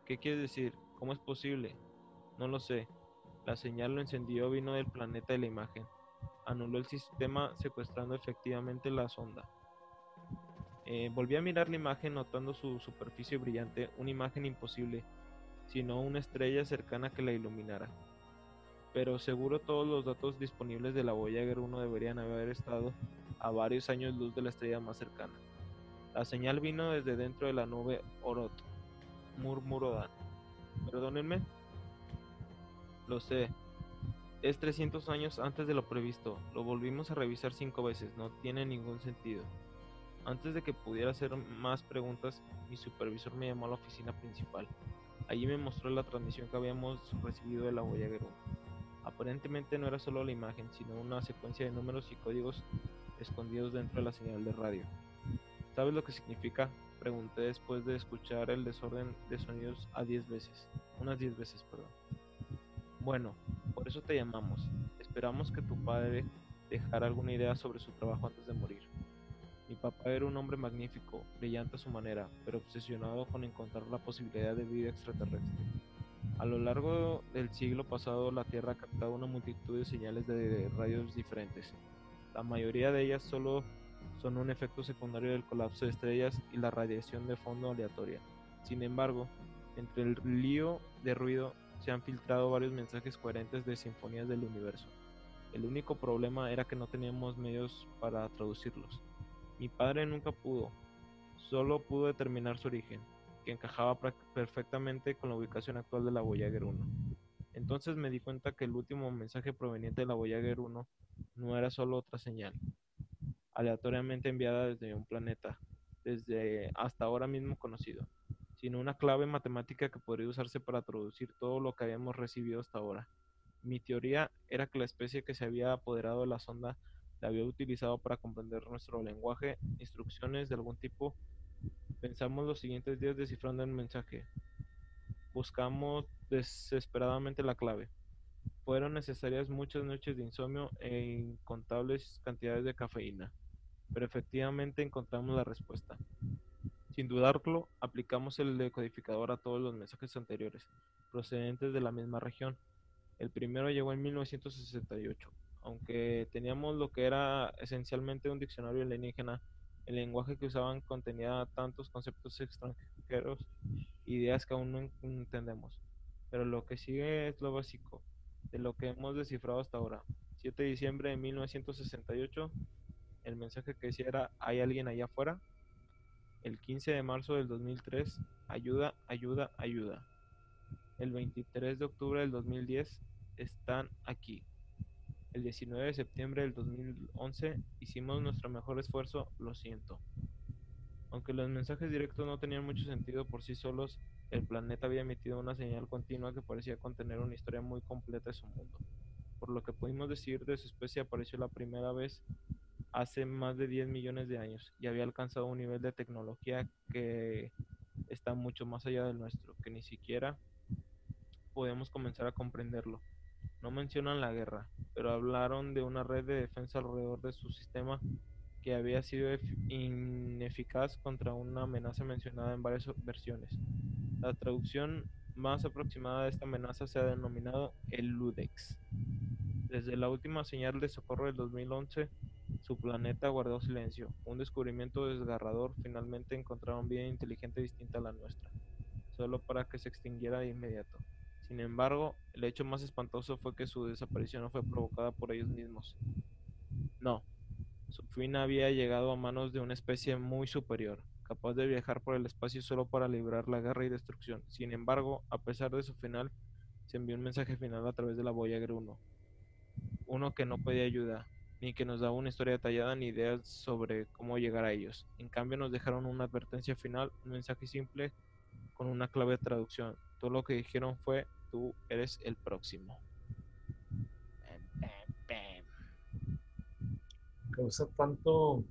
¿Qué quiere decir? ¿Cómo es posible? No lo sé. La señal lo encendió vino del planeta de la imagen. Anuló el sistema secuestrando efectivamente la sonda. Eh, volví a mirar la imagen notando su superficie brillante, una imagen imposible, sino una estrella cercana que la iluminara. Pero seguro todos los datos disponibles de la Voyager 1 deberían haber estado a varios años luz de la estrella más cercana. La señal vino desde dentro de la nube Orot, murmuró Dan. Perdónenme. Lo sé. Es 300 años antes de lo previsto. Lo volvimos a revisar cinco veces. No tiene ningún sentido. Antes de que pudiera hacer más preguntas, mi supervisor me llamó a la oficina principal. Allí me mostró la transmisión que habíamos recibido de la Voyager 1. Aparentemente no era solo la imagen, sino una secuencia de números y códigos escondidos dentro de la señal de radio. ¿Sabes lo que significa? Pregunté después de escuchar el desorden de sonidos a 10 veces. Unas 10 veces, perdón. Bueno, por eso te llamamos. Esperamos que tu padre dejara alguna idea sobre su trabajo antes de morir. Mi papá era un hombre magnífico, brillante a su manera, pero obsesionado con encontrar la posibilidad de vida extraterrestre. A lo largo del siglo pasado, la Tierra ha captado una multitud de señales de radios diferentes, la mayoría de ellas solo son un efecto secundario del colapso de estrellas y la radiación de fondo aleatoria. Sin embargo, entre el lío de ruido se han filtrado varios mensajes coherentes de sinfonías del universo. El único problema era que no teníamos medios para traducirlos. Mi padre nunca pudo, solo pudo determinar su origen, que encajaba perfectamente con la ubicación actual de la Voyager 1. Entonces me di cuenta que el último mensaje proveniente de la Voyager 1 no era solo otra señal, aleatoriamente enviada desde un planeta, desde hasta ahora mismo conocido, sino una clave matemática que podría usarse para traducir todo lo que habíamos recibido hasta ahora. Mi teoría era que la especie que se había apoderado de la sonda la había utilizado para comprender nuestro lenguaje, instrucciones de algún tipo. Pensamos los siguientes días descifrando el mensaje. Buscamos desesperadamente la clave. Fueron necesarias muchas noches de insomnio e incontables cantidades de cafeína, pero efectivamente encontramos la respuesta. Sin dudarlo, aplicamos el decodificador a todos los mensajes anteriores, procedentes de la misma región. El primero llegó en 1968. Aunque teníamos lo que era esencialmente un diccionario alienígena, el lenguaje que usaban contenía tantos conceptos extranjeros, ideas que aún no entendemos. Pero lo que sigue es lo básico de lo que hemos descifrado hasta ahora. 7 de diciembre de 1968, el mensaje que decía era ¿hay alguien allá afuera? El 15 de marzo del 2003, ayuda, ayuda, ayuda. El 23 de octubre del 2010, están aquí. El 19 de septiembre del 2011, hicimos nuestro mejor esfuerzo, lo siento. Aunque los mensajes directos no tenían mucho sentido por sí solos, el planeta había emitido una señal continua que parecía contener una historia muy completa de su mundo. Por lo que pudimos decir de su especie apareció la primera vez hace más de 10 millones de años y había alcanzado un nivel de tecnología que está mucho más allá del nuestro, que ni siquiera podemos comenzar a comprenderlo. No mencionan la guerra, pero hablaron de una red de defensa alrededor de su sistema que había sido ineficaz contra una amenaza mencionada en varias versiones. La traducción más aproximada de esta amenaza se ha denominado el LUDEX. Desde la última señal de socorro del 2011, Su planeta guardó silencio. Un descubrimiento desgarrador. Finalmente encontraron vida inteligente distinta a la nuestra, solo para que se extinguiera de inmediato. Sin embargo, el hecho más espantoso fue que su desaparición no fue provocada por ellos mismos. No, su fin había llegado a manos de una especie muy superior, capaz de viajar por el espacio solo para librar la guerra y destrucción. Sin embargo, a pesar de su final, se envió un mensaje final a través de la Voyager 1. Uno que no pedía ayuda, ni que nos daba una historia detallada ni ideas sobre cómo llegar a ellos. En cambio, nos dejaron una advertencia final, un mensaje simple con una clave de traducción. Todo lo que dijeron fue, tú eres el próximo. Causa tanto.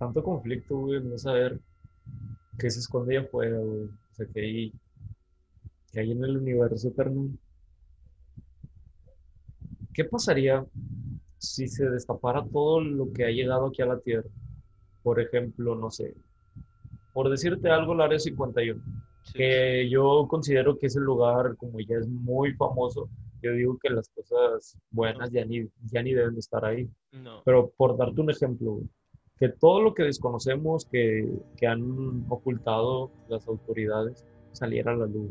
Tanto conflicto, güey, no saber qué se esconde allá afuera, güey. O sea, que hay, que hay en el universo, carnal. ¿Qué pasaría si se destapara todo lo que ha llegado aquí a la Tierra? Por ejemplo, no sé, por decirte algo, el Área 51, Sí, que yo considero que ese lugar, como ya es muy famoso, yo digo que las cosas buenas ya ni, ya ni deben de estar ahí. no. Pero por darte un ejemplo, que todo lo que desconocemos, que, que han ocultado las autoridades, saliera a la luz,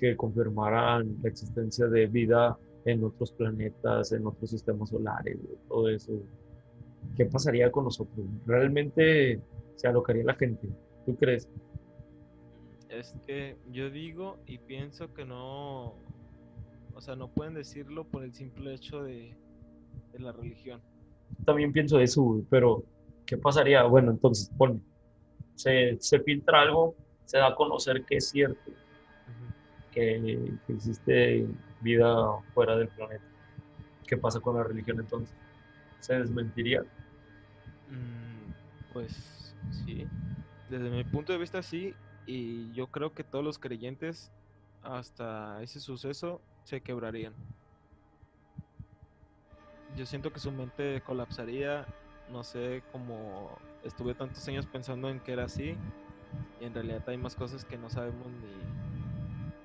que confirmaran la existencia de vida en otros planetas, en otros sistemas solares, todo eso. ¿Qué pasaría con nosotros? ¿Realmente se alocaría la gente? ¿Tú crees? Es que yo digo y pienso que no, o sea, no pueden decirlo por el simple hecho de, de la religión. También pienso eso, pero ¿qué pasaría? Bueno, entonces, pone, se, se filtra algo, se da a conocer que es cierto, que, que existe vida fuera del planeta. ¿Qué pasa con la religión entonces? ¿Se desmentiría? Mm, pues sí, desde mi punto de vista sí, y yo creo que todos los creyentes hasta ese suceso se quebrarían. Yo siento que su mente colapsaría, no sé, como estuve tantos años pensando en que era así, y en realidad hay más cosas que no sabemos ni,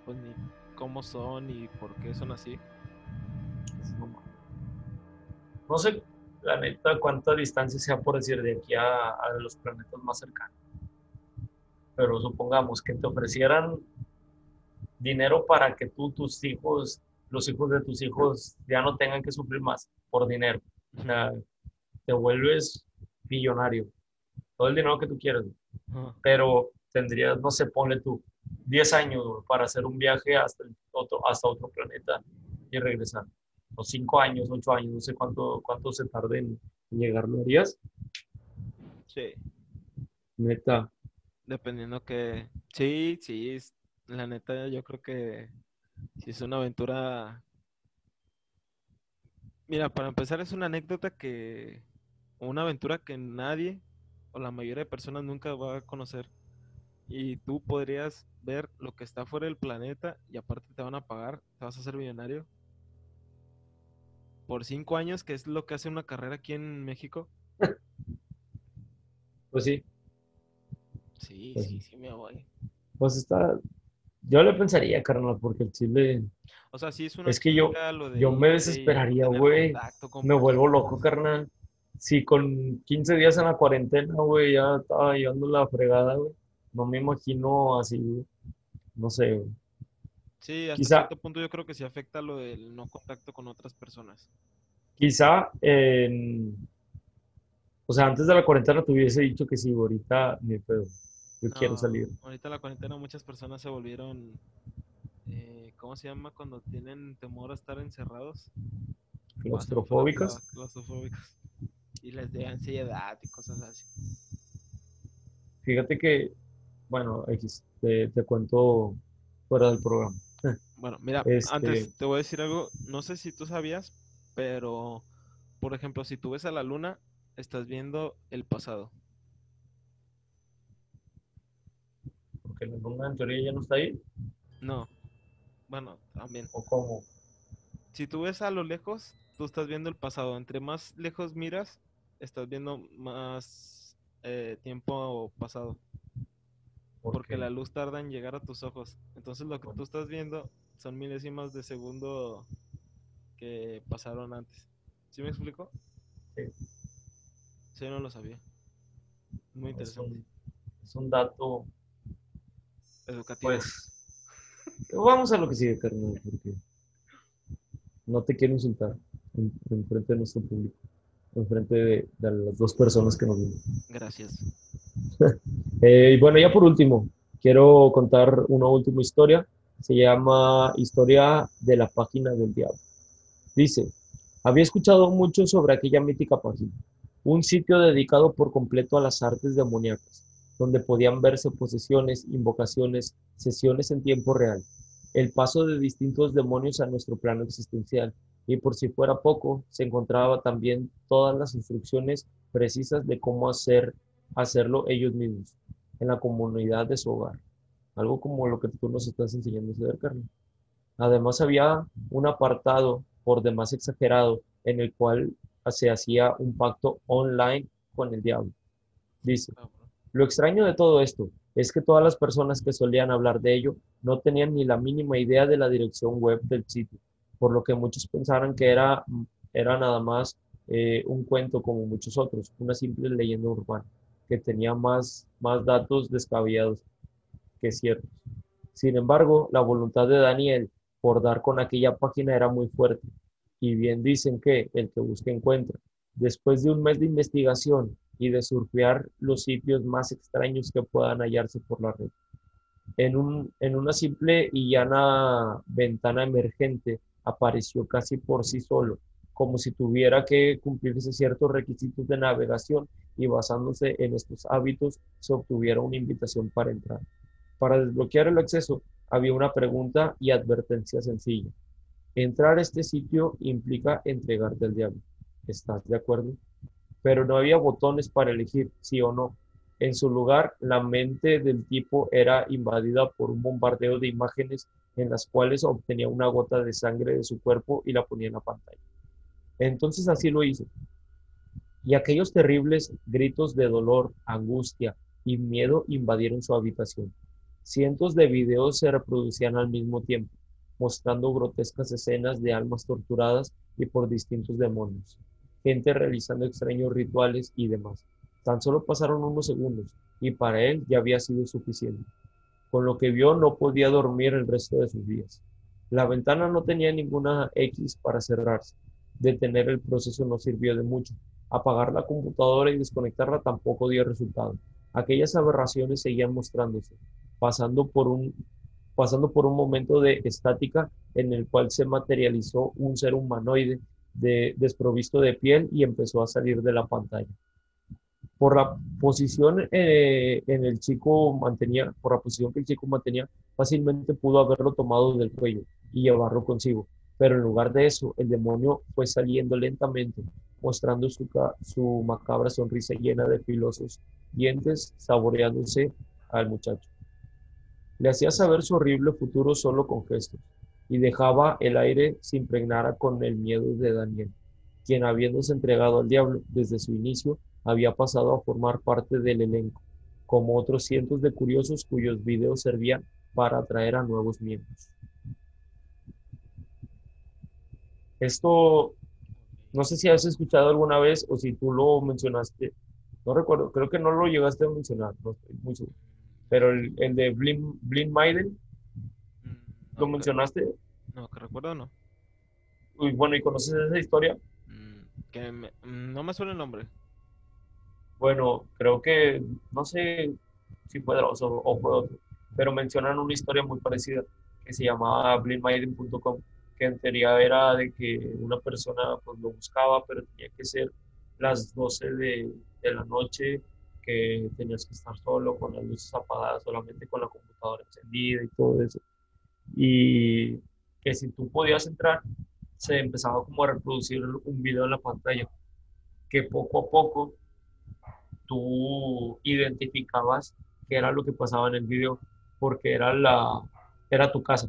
pues, ni cómo son y por qué son así. No sé, la neta, cuánta distancia sea por decir de aquí a, a los planetas más cercanos. Pero supongamos que te ofrecieran dinero para que tú, tus hijos, los hijos de tus hijos ya no tengan que sufrir más por dinero. O sea, te vuelves millonario. Todo el dinero que tú quieras. Pero tendrías, no sé, ponle tú, 10 años para hacer un viaje hasta, el otro, hasta otro planeta y regresar. O 5 años, 8 años, no sé cuánto, cuánto se tarde en llegar, ¿lo harías? Sí. Neta, Dependiendo que... Sí, sí, es- la neta yo creo que si es una aventura... Mira, para empezar es una anécdota que... Una aventura que nadie o la mayoría de personas nunca va a conocer. Y tú podrías ver lo que está fuera del planeta y aparte te van a pagar, te vas a hacer millonario. Por cinco años, que es lo que hace una carrera aquí en México. pues sí, Sí, Pues sí, sí. me voy. pues está, yo le pensaría, carnal, porque el chile, O sea, sí es una Es que yo- chinga lo de yo me desesperaría, güey. me vuelvo loco, carnal. Si con 15 días en la cuarentena, güey, ya estaba llevando la fregada, güey, no me imagino así, no sé. Sí, hasta Quizá- cierto punto yo creo que sí afecta lo del no contacto con otras personas. Quizá, en- o sea, antes de la cuarentena te hubiese dicho que sí, ahorita ni pedo. Yo quiero salir. Ahorita en la cuarentena muchas personas se volvieron, eh, ¿cómo se llama? Cuando tienen temor a estar encerrados. Se me fue la Claustrofóbicas. palabra, claustrofóbicas. Y les da ansiedad y cosas así. Fíjate que, bueno, X, te, te cuento fuera del programa. Bueno, mira, Este- antes te voy a decir algo, no sé si tú sabías, pero, por ejemplo, si tú ves a la luna, estás viendo el pasado. Porque la luna en teoría ya no está ahí. No, bueno, también. ¿O cómo? Si tú ves a lo lejos, tú estás viendo el pasado. Entre más lejos miras, estás viendo más eh, tiempo pasado. Porque la luz tarda en llegar a tus ojos. Entonces lo que tú estás viendo son milésimas de segundo que pasaron antes. ¿Sí me explico? Sí. Sí, no lo sabía. Muy Es interesante. un, es un dato, Educativo. pues, vamos a lo que sigue, carnal, porque no te quiero insultar en, en frente de nuestro público, en frente de, de las dos personas que nos ven. Gracias. Eh, y bueno, ya por último, quiero contar una última historia. Se llama Historia de la página del diablo. Dice, había escuchado mucho sobre aquella mítica página, un sitio dedicado por completo a las artes demoníacas, donde podían verse posesiones, invocaciones, sesiones en tiempo real, el paso de distintos demonios a nuestro plano existencial, y por si fuera poco, se encontraba también todas las instrucciones precisas de cómo hacer, hacerlo ellos mismos en la comunidad de su hogar. Algo como lo que tú nos estás enseñando hacer, Carmen. Además, había un apartado por demás exagerado en el cual se hacía un pacto online con el diablo. Dice, Cabrón. lo extraño de todo esto es que todas las personas que solían hablar de ello no tenían ni la mínima idea de la dirección web del sitio, por lo que muchos pensaron que era, era nada más eh, un cuento como muchos otros, una simple leyenda urbana, que tenía más, más datos descabellados que ciertos. Sin embargo, la voluntad de Daniel por dar con aquella página era muy fuerte, y bien dicen que el que busca encuentra. Después de un mes de investigación y de surfear los sitios más extraños que puedan hallarse por la red, en, un, en una simple y llana ventana emergente apareció casi por sí solo, como si tuviera que cumplirse ciertos requisitos de navegación y basándose en estos hábitos se obtuviera una invitación para entrar. Para desbloquear el acceso había una pregunta y advertencia sencilla. Entrar a este sitio implica entregarte al diablo. ¿Estás de acuerdo? Pero no había botones para elegir sí o no. En su lugar, la mente del tipo era invadida por un bombardeo de imágenes en las cuales obtenía una gota de sangre de su cuerpo y la ponía en la pantalla. Entonces así lo hizo. Y aquellos terribles gritos de dolor, angustia y miedo invadieron su habitación. Cientos de videos se reproducían al mismo tiempo, mostrando grotescas escenas de almas torturadas y por distintos demonios, gente realizando extraños rituales y demás. Tan solo pasaron unos segundos y para él ya había sido suficiente. Con lo que vio no podía dormir el resto de sus días. La ventana no tenía ninguna X para cerrarse. Detener el proceso no sirvió de mucho. Apagar la computadora y desconectarla tampoco dio resultado. Aquellas aberraciones seguían mostrándose, pasando por un, pasando por un momento de estática en el cual se materializó un ser humanoide de, desprovisto de piel y empezó a salir de la pantalla. Por la posición eh, en el chico mantenía, por la posición que el chico mantenía, fácilmente pudo haberlo tomado del cuello y llevarlo consigo. Pero en lugar de eso, el demonio fue saliendo lentamente, mostrando su, su macabra sonrisa llena de filosos dientes, saboreándose al muchacho. Le hacía saber su horrible futuro solo con gestos y dejaba el aire se impregnara con el miedo de Daniel, quien habiéndose entregado al diablo desde su inicio, había pasado a formar parte del elenco, como otros cientos de curiosos cuyos videos servían para atraer a nuevos miembros. Esto, no sé si has escuchado alguna vez o si tú lo mencionaste, no recuerdo, creo que no lo llegaste a mencionar, no estoy muy seguro, pero el, el de Blind, Blind Maiden, Mm, ¿lo no, mencionaste? No, que recuerdo no. Uy, bueno, ¿y conoces esa historia? Mm, que me- no me suena el nombre. Bueno, creo que, no sé si fue Dross o, o otro, pero mencionan una historia muy parecida que se llamaba blindmaiden.com, que en teoría era de que una persona pues lo buscaba, pero tenía que ser las 12 de, de la noche, que tenías que estar solo, con las luces apagadas, solamente con la computadora encendida y todo eso. Y que si tú podías entrar, se empezaba como a reproducir un video en la pantalla, que poco a poco tú identificabas qué era lo que pasaba en el video, porque era, la, era tu casa.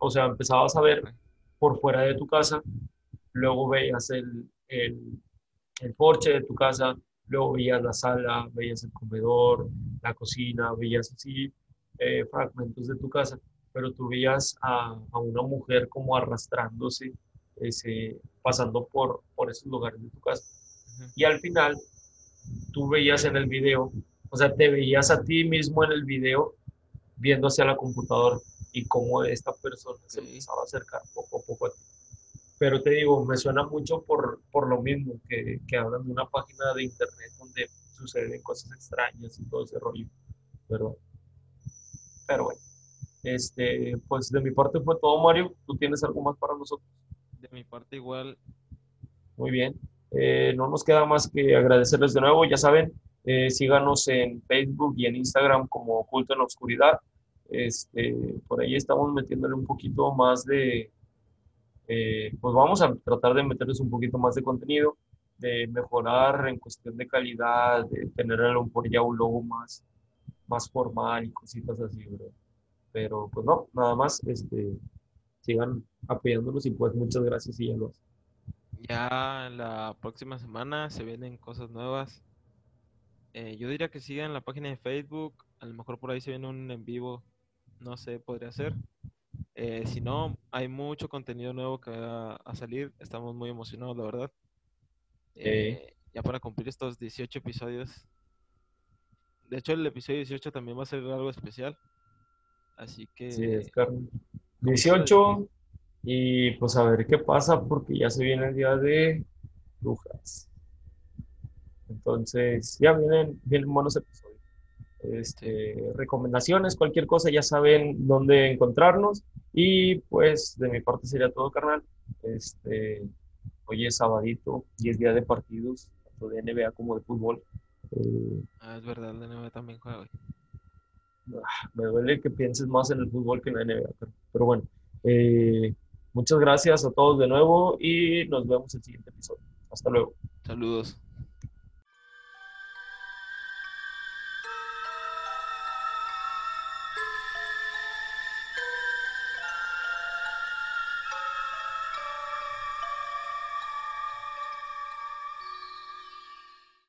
O sea, empezabas a ver por fuera de tu casa, luego veías el, el, el porche de tu casa, luego veías la sala, veías el comedor, la cocina, veías así eh, fragmentos de tu casa, pero tú veías a, a una mujer como arrastrándose ese, pasando por, por esos lugares de tu casa. Y al final, tú veías en el video, o sea, te veías a ti mismo en el video viendo hacia la computadora y cómo esta persona se empezaba a acercar poco a poco a ti. Pero te digo, me suena mucho por, por lo mismo, que, que hablan de una página de internet donde suceden cosas extrañas y todo ese rollo, ¿verdad? Pero bueno, este, pues de mi parte fue todo, Mario. ¿Tú tienes algo más para nosotros? De mi parte igual. Muy bien. Eh, no nos queda más que agradecerles de nuevo. Ya saben, eh, síganos en Facebook y en Instagram como Oculto en la Oscuridad. Este, por ahí estamos metiéndole un poquito más de, eh, pues vamos a tratar de meterles un poquito más de contenido, de mejorar en cuestión de calidad, de tener por ya un logo más, más formal y cositas así, Pero pues no, nada más, este, sigan apoyándonos y pues muchas gracias y ya lo Ya la próxima semana se vienen cosas nuevas. Eh, yo diría que sigan la página de Facebook, a lo mejor por ahí se viene un en vivo, no sé, podría ser. Eh, si no, hay mucho contenido nuevo que va a salir. Estamos muy emocionados, la verdad. Eh, ya para cumplir estos 18 episodios. De hecho, el episodio 18 también va a ser algo especial. Así que. Sí, es 18. Y pues a ver qué pasa, porque ya se viene el día de brujas. Entonces, ya vienen, vienen buenos episodios. Este, recomendaciones, cualquier cosa, ya saben dónde encontrarnos. Y pues de mi parte sería todo, carnal. Este, hoy es sabadito y es día de partidos, tanto de NBA como de fútbol. Eh, ah, es verdad, la NBA también juega hoy. Ah, me duele que pienses más en el fútbol que en la NBA, pero, bueno. Eh, muchas gracias a todos de nuevo y nos vemos en el siguiente episodio. Hasta luego. Saludos.